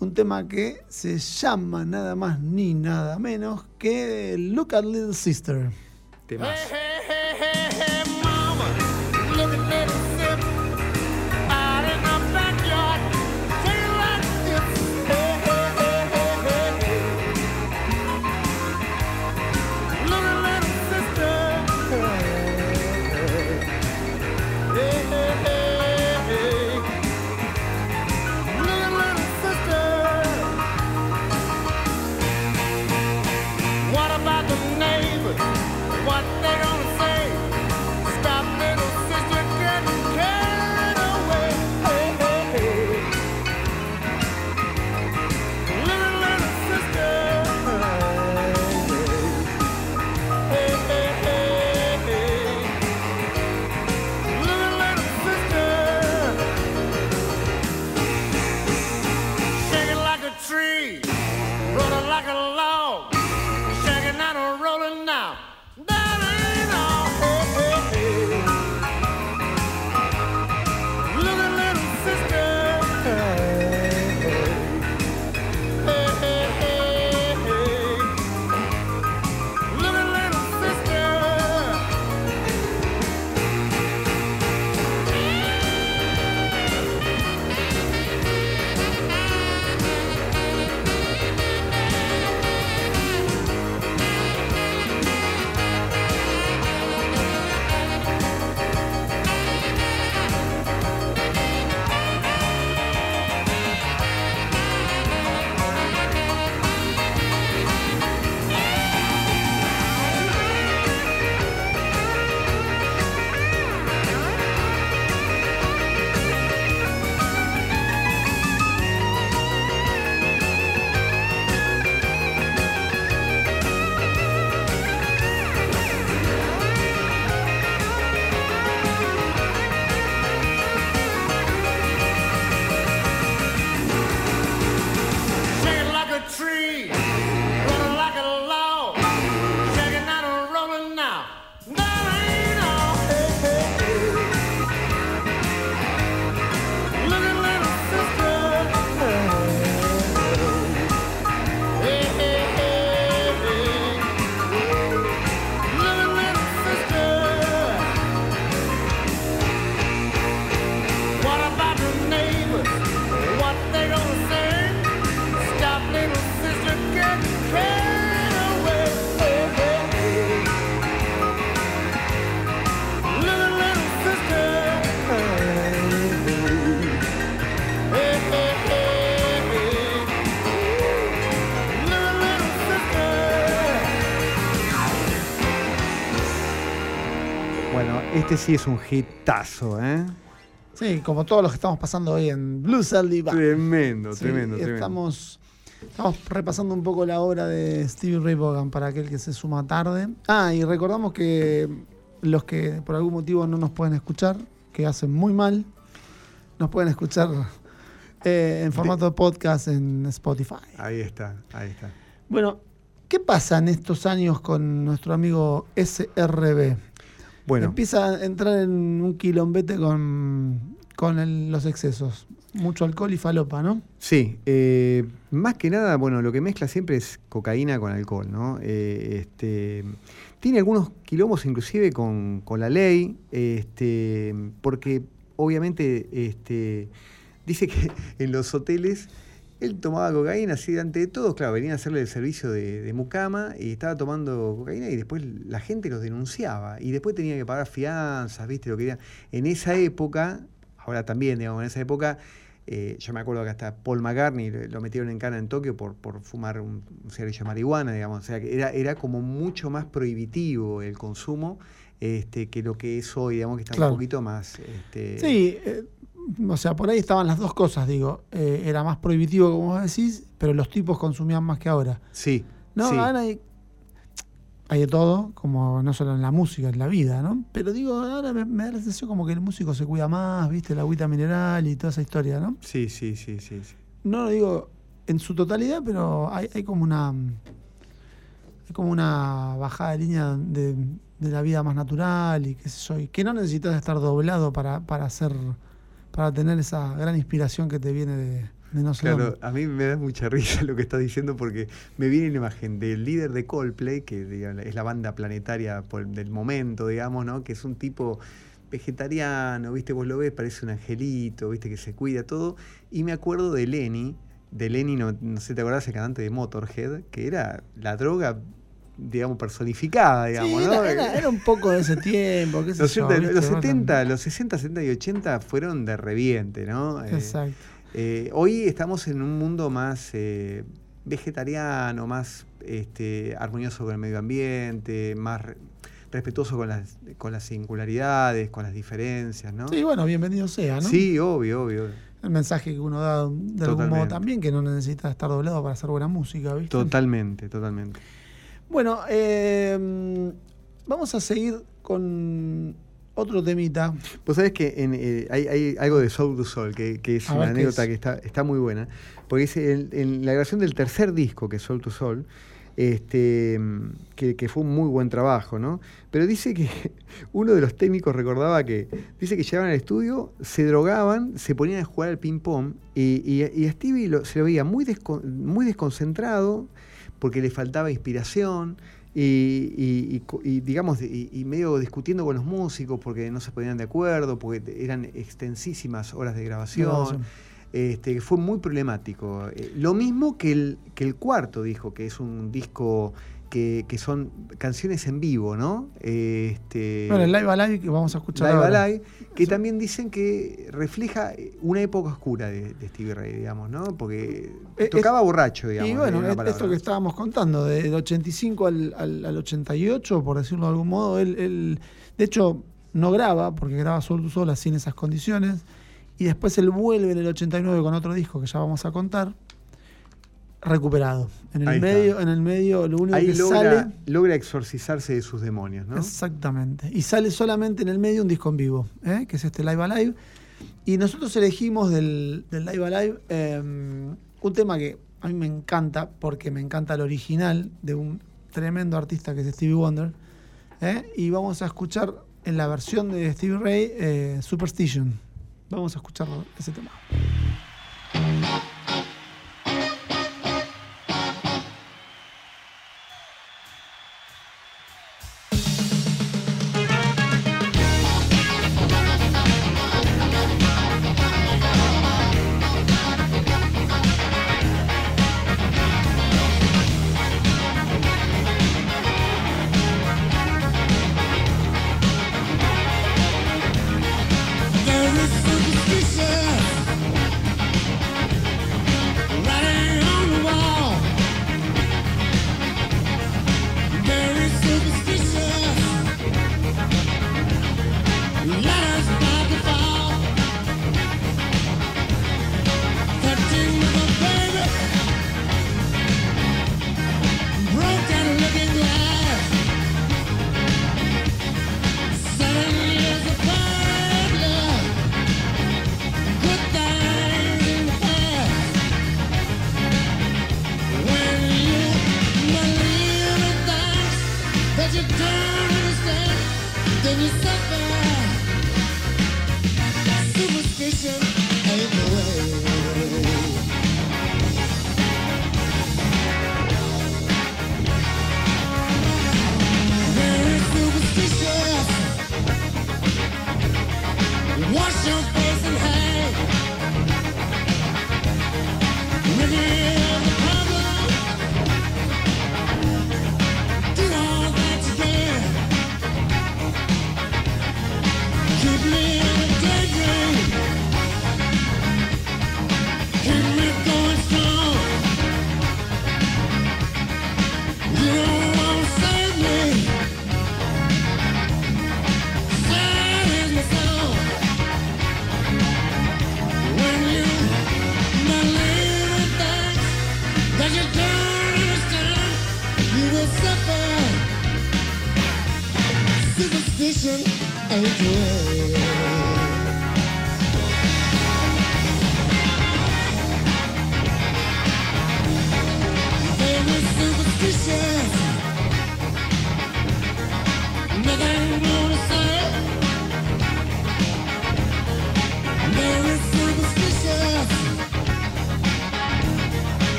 un tema que se llama nada más ni nada menos que Look at Little Sister. Temas. Este sí es un hitazo, ¿eh? Sí, como todos los que estamos pasando hoy en Blue Sally Tremendo, tremendo, tremendo. Estamos, estamos repasando un poco la obra de Stevie Ray Vaughan para aquel que se suma tarde. Ah, y recordamos que los que por algún motivo no nos pueden escuchar, que hacen muy mal, nos pueden escuchar eh, en formato de podcast en Spotify. Ahí está, ahí está. Bueno, ¿qué pasa en estos años con nuestro amigo SRB? Bueno. Empieza a entrar en un quilombete con, con los excesos. Mucho alcohol y falopa, ¿no? Sí, eh, más que nada, bueno, lo que mezcla siempre es cocaína con alcohol, ¿no? Eh, este, tiene algunos quilombos inclusive con, con la ley, este, porque obviamente este, dice que en los hoteles él tomaba cocaína así delante de todos, claro, venían a hacerle el servicio de, mucama y estaba tomando cocaína y después la gente los denunciaba y después tenía que pagar fianzas, ¿viste? Lo que En esa época, ahora también, digamos, en esa época, eh, yo me acuerdo que hasta Paul McCartney lo metieron en cana en Tokio por, por fumar un, cigarrillo de marihuana, digamos, o sea, que era, era como mucho más prohibitivo el consumo este, que lo que es hoy, digamos, que está un poquito más... Este... Sí, eh, o sea, por ahí estaban las dos cosas, digo. Eh, era más prohibitivo, como vos decís, pero los tipos consumían más que ahora. Sí. No, ahora hay, hay, de todo, como no solo en la música, en la vida, ¿no? Pero digo, ahora me, da la sensación como que el músico se cuida más, ¿viste? La agüita mineral y toda esa historia, ¿no? Sí, sí, sí, sí. No lo digo en su totalidad, pero hay, hay como una. Hay como una bajada de línea de, de la vida más natural y qué sé yo, y que no necesitas estar doblado para, para hacer para tener esa gran inspiración que te viene de, no sé Claro, a mí me da mucha risa lo que estás diciendo porque me viene la imagen del líder de Coldplay, que es la banda planetaria del momento, digamos, ¿no? Que es un tipo vegetariano, ¿viste? Vos lo ves, parece un angelito, ¿viste? Que se cuida todo. Y me acuerdo de Lenny, de Lenny, no, no sé, ¿te acordás? El cantante de Motorhead, que era la droga digamos, personificada, digamos, ¿no? Era, un poco de ese tiempo. los, los 70, los 60, 70 y 80 fueron de reviente, ¿no? Eh, Exacto. Eh, hoy estamos en un mundo más eh, vegetariano, más este, armonioso con el medio ambiente, más respetuoso con las, con las singularidades, con las diferencias, ¿no? Sí, bueno, bienvenido sea, ¿no? Sí, obvio, obvio. El mensaje que uno da de algún modo también, que no necesita estar doblado para hacer buena música, ¿viste? Totalmente, totalmente. Bueno, em, vamos a seguir con otro temita. Pues sabés que eh, hay, algo de Soul to Soul, que, es una anécdota que está, está muy buena, porque es en la grabación del tercer disco, que es Soul to Soul, este, que, fue un muy buen trabajo, ¿no? Pero dice que uno de los técnicos recordaba que, dice que llegaban al estudio, se drogaban, se ponían a jugar al ping-pong y, a Stevie se lo veía muy, muy desconcentrado, porque le faltaba inspiración y, digamos, y, medio discutiendo con los músicos porque no se ponían de acuerdo, porque eran extensísimas horas de grabación. Este, fue muy problemático. Eh, lo mismo que el, que el cuarto dijo, que es un disco que, son canciones en vivo, ¿no? Este, bueno, el Live Alive que vamos a escuchar. Live Alive, que también dicen que refleja una época oscura de, Stevie Ray, digamos, ¿no? Porque eh, tocaba borracho, digamos. Y bueno, esto que estábamos contando, del 85 al, al, 88, por decirlo de algún modo, él, de hecho, no graba, porque graba solo sola sin esas condiciones, y después él vuelve en el 89 con otro disco que ya vamos a contar recuperado. En el medio, en el medio, lo único que logra, sale. Logra exorcizarse de sus demonios, ¿no? Exactamente. Y sale solamente en el medio un disco en vivo, ¿eh? que es este Live Alive. Y nosotros elegimos del, Live Alive em, un tema que a mí me encanta, porque me encanta el original de un tremendo artista que es Stevie Wonder. ¿eh? Y vamos a escuchar en la versión de Stevie Ray eh, Superstition. Vamos a escuchar ese tema. listen again.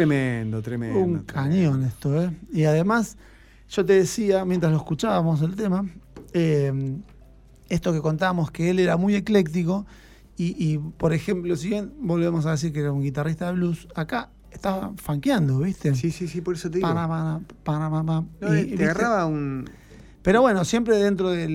Tremendo, tremendo. Un cañón esto, ¿eh? Y además, yo te decía, mientras lo escuchábamos el tema, eh, esto que contábamos, que él era muy ecléctico, y, por ejemplo, si bien volvemos a decir que era un guitarrista de blues, acá estaba funkeando, ¿viste? Sí, sí, sí, por eso te digo. Para, para, para, y, te agarraba un... Pero bueno, siempre dentro de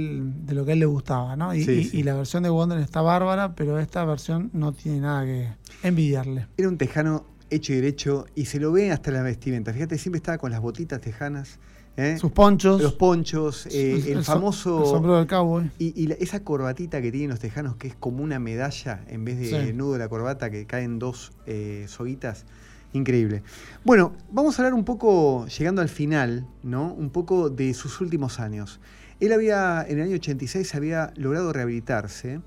lo que a él le gustaba, ¿no? Y, y, la versión de Wonder está bárbara, pero esta versión no tiene nada que envidiarle. Era un tejano hecho y derecho y se lo ve hasta la vestimenta. Fíjate, siempre estaba con las botitas tejanas. ¿eh? Sus ponchos. Los ponchos, eh, el, famoso. El sombrero del cabo. Y, esa corbatita que tienen los tejanos, que es como una medalla en vez de nudo de la corbata, que caen dos eh, soguitas. Increíble. Bueno, vamos a hablar un poco, llegando al final, ¿no? Un poco de sus últimos años. Él había, en el año 86, había logrado rehabilitarse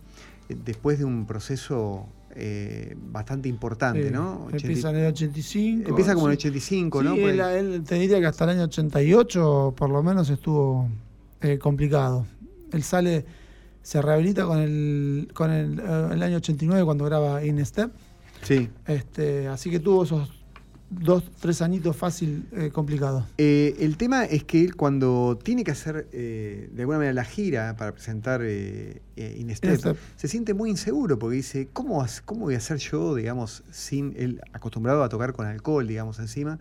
después de un proceso eh, bastante importante, ¿no? Empieza en el 85. Empieza como en el 85, ¿no? Él, te diría que hasta el año 88 por lo menos estuvo eh, complicado. Él sale, se rehabilita con el, con el, eh, el año 89 cuando graba In Step. Sí. Este, así que tuvo esos dos, tres añitos fácil, eh, complicado. Eh, el tema es que él cuando tiene que hacer eh, de alguna manera la gira para presentar Inestep, se siente muy inseguro porque dice, ¿cómo, ¿cómo voy a hacer yo, digamos, sin él acostumbrado a tocar con alcohol, digamos, encima?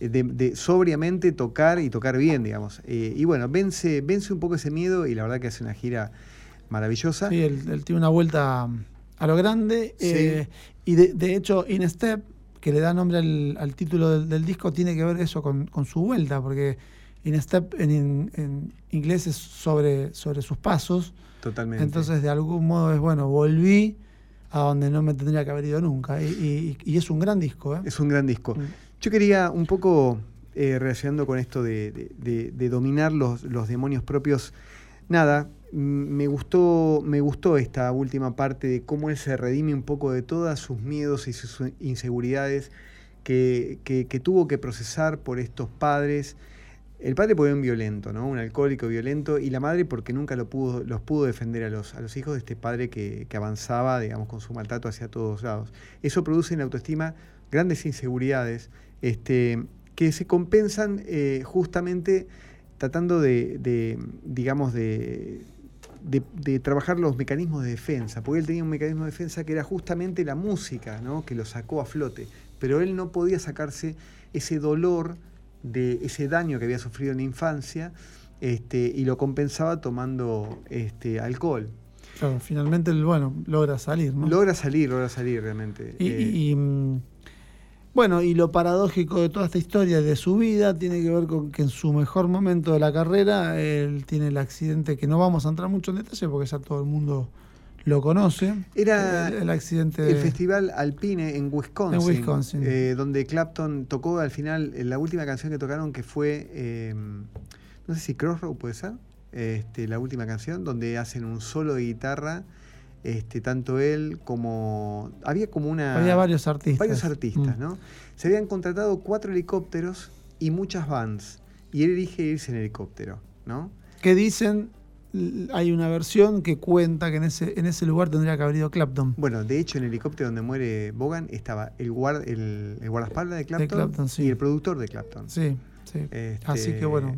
De, sobriamente tocar y tocar bien, digamos. y bueno, vence, vence un poco ese miedo y la verdad que hace una gira maravillosa. Sí, él, tiene una vuelta a lo grande. Eh, y de, hecho, In Step, que le da nombre al, título del, disco, tiene que ver eso con, su vuelta, porque In Step en, inglés es sobre, sobre sus pasos. Totalmente. Entonces, de algún modo es, bueno, volví a donde no me tendría que haber ido nunca. Y, es un gran disco. ¿eh? Es un gran disco. Mm. Yo quería un poco, eh, relacionando con esto de, dominar los, los, demonios propios, nada, me gustó, me gustó esta última parte de cómo él se redime un poco de todas sus miedos y sus inseguridades que, que tuvo que procesar por estos padres el padre fue un violento, ¿no? Un alcohólico violento, y la madre porque nunca lo pudo, los pudo defender a los, a los hijos de este padre que, avanzaba, digamos, con su maltrato hacia todos lados. Eso produce en la autoestima grandes inseguridades este, que se compensan eh, justamente tratando de, digamos, de, de, trabajar los mecanismos de defensa, porque él tenía un mecanismo de defensa que era justamente la música, ¿no? que lo sacó a flote, pero él no podía sacarse ese dolor de ese daño que había sufrido en la infancia este, y lo compensaba tomando este, alcohol. Claro, finalmente, bueno, logra salir, ¿no? Logra salir, logra salir realmente. Y, eh, mm, bueno, y lo paradójico de toda esta historia de su vida tiene que ver con que en su mejor momento de la carrera él tiene el accidente que no vamos a entrar mucho en detalle porque ya todo el mundo lo conoce. Era el, accidente el festival Alpine en Wisconsin, eh, donde Clapton tocó al final la última canción que tocaron que fue eh, no sé si Crossroad puede ser, este, la última canción donde hacen un solo de guitarra. Este, tanto él como. Había como una. Había varios artistas. Varios artistas, mm. ¿no? Se habían contratado cuatro helicópteros y muchas vans. Y él elige irse en helicóptero, ¿no? ¿Qué dicen hay una versión que cuenta que en ese, en ese lugar tendría que haber ido Clapton. Bueno, de hecho, en el helicóptero donde muere Bogan estaba el, guard, el, guardaespaldas de Clapton, y el productor de Clapton. Sí, sí. Este, Así que bueno,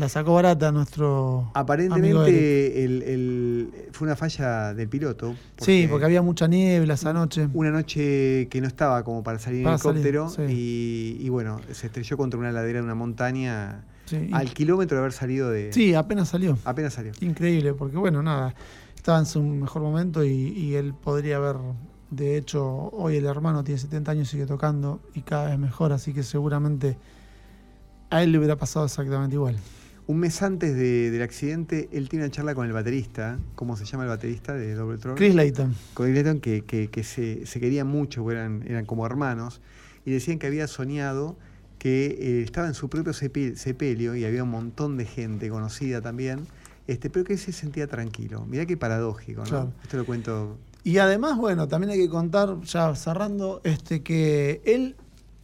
la sacó barata nuestro. Aparentemente el, fue una falla del piloto. sí, porque había mucha niebla esa noche. Una noche que no estaba como para salir en helicóptero y, y bueno, se estrelló contra una ladera de una montaña al kilómetro de haber salido de. Sí, apenas salió. Apenas salió. Increíble, porque bueno, nada, estaba en su mejor momento y, él podría haber. De hecho, hoy el hermano tiene 70 años y sigue tocando y cada vez mejor, así que seguramente a él le hubiera pasado exactamente igual. Un mes antes del accidente, él tiene una charla con el baterista, ¿cómo se llama el baterista de Double Trouble? Chris Layton. Con Chris Layton, que, que, se, se, querían mucho, eran, eran como hermanos, y decían que había soñado que eh, estaba en su propio sepelio y había un montón de gente conocida también, este, pero que se sentía tranquilo. Mirá qué paradójico, ¿no? Esto lo cuento. Y además, bueno, también hay que contar, ya cerrando, este, que él,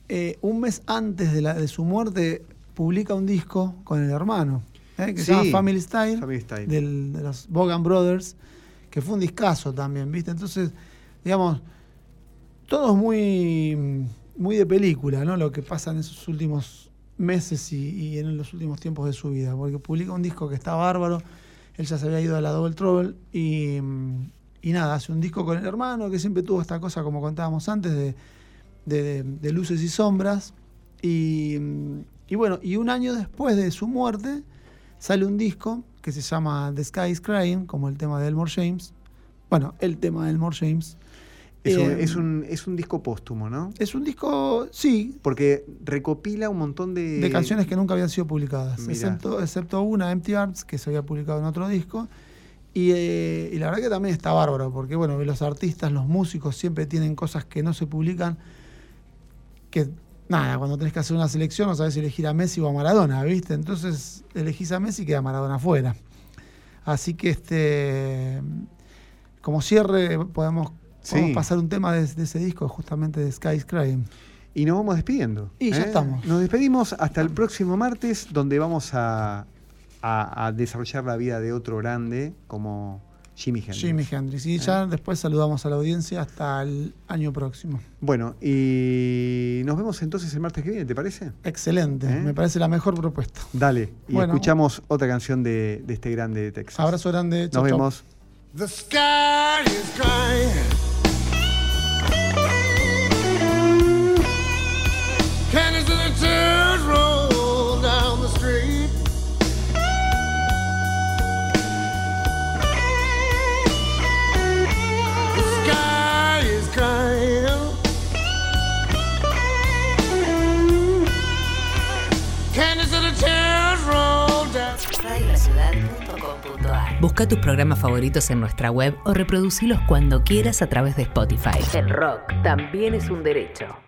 eh, un mes antes de, la, de su muerte, publica un disco con el hermano, ¿eh? que se llama Family Style, de los Bogan Brothers, que fue un discazo también, ¿viste? Entonces, digamos, todos muy muy de película, ¿no? Lo que pasa en esos últimos meses y, en los últimos tiempos de su vida, porque publica un disco que está bárbaro, él ya se había ido a la Double Trouble y, nada, hace un disco con el hermano que siempre tuvo esta cosa, como contábamos antes, de, luces y sombras. Y, bueno, y un año después de su muerte sale un disco que se llama The Sky is Crying, como el tema de Elmore James. Bueno, el tema de Elmore James eh, es, un, es, un, disco póstumo, ¿no? Es un disco, sí. Porque recopila un montón de... De canciones que nunca habían sido publicadas, excepto, excepto, una, Empty Arms, que se había publicado en otro disco. Eh, y, la verdad que también está bárbaro, porque bueno, los artistas, los músicos siempre tienen cosas que no se publican, que nada, cuando tenés que hacer una selección no sabes si elegir a Messi o a Maradona, ¿viste? Entonces elegís a Messi y queda Maradona afuera. Así que este como cierre podemos a pasar un tema de, ese disco, justamente de Sky Crying. Y nos vamos despidiendo. Y ya ¿eh? estamos. Nos despedimos hasta el próximo martes, donde vamos a, desarrollar la vida de otro grande como Jimi Hendrix. Jimi Hendrix. Y ¿Eh? ya después saludamos a la audiencia hasta el año próximo. Bueno, y nos vemos entonces el martes que viene, ¿te parece? Excelente, ¿Eh? me parece la mejor propuesta. Dale, y escuchamos otra canción de, este grande de Texas. Abrazo grande. Nos vemos. The sky is crying. Busca tus programas favoritos en nuestra web o reproducilos cuando quieras a través de Spotify. El rock también es un derecho.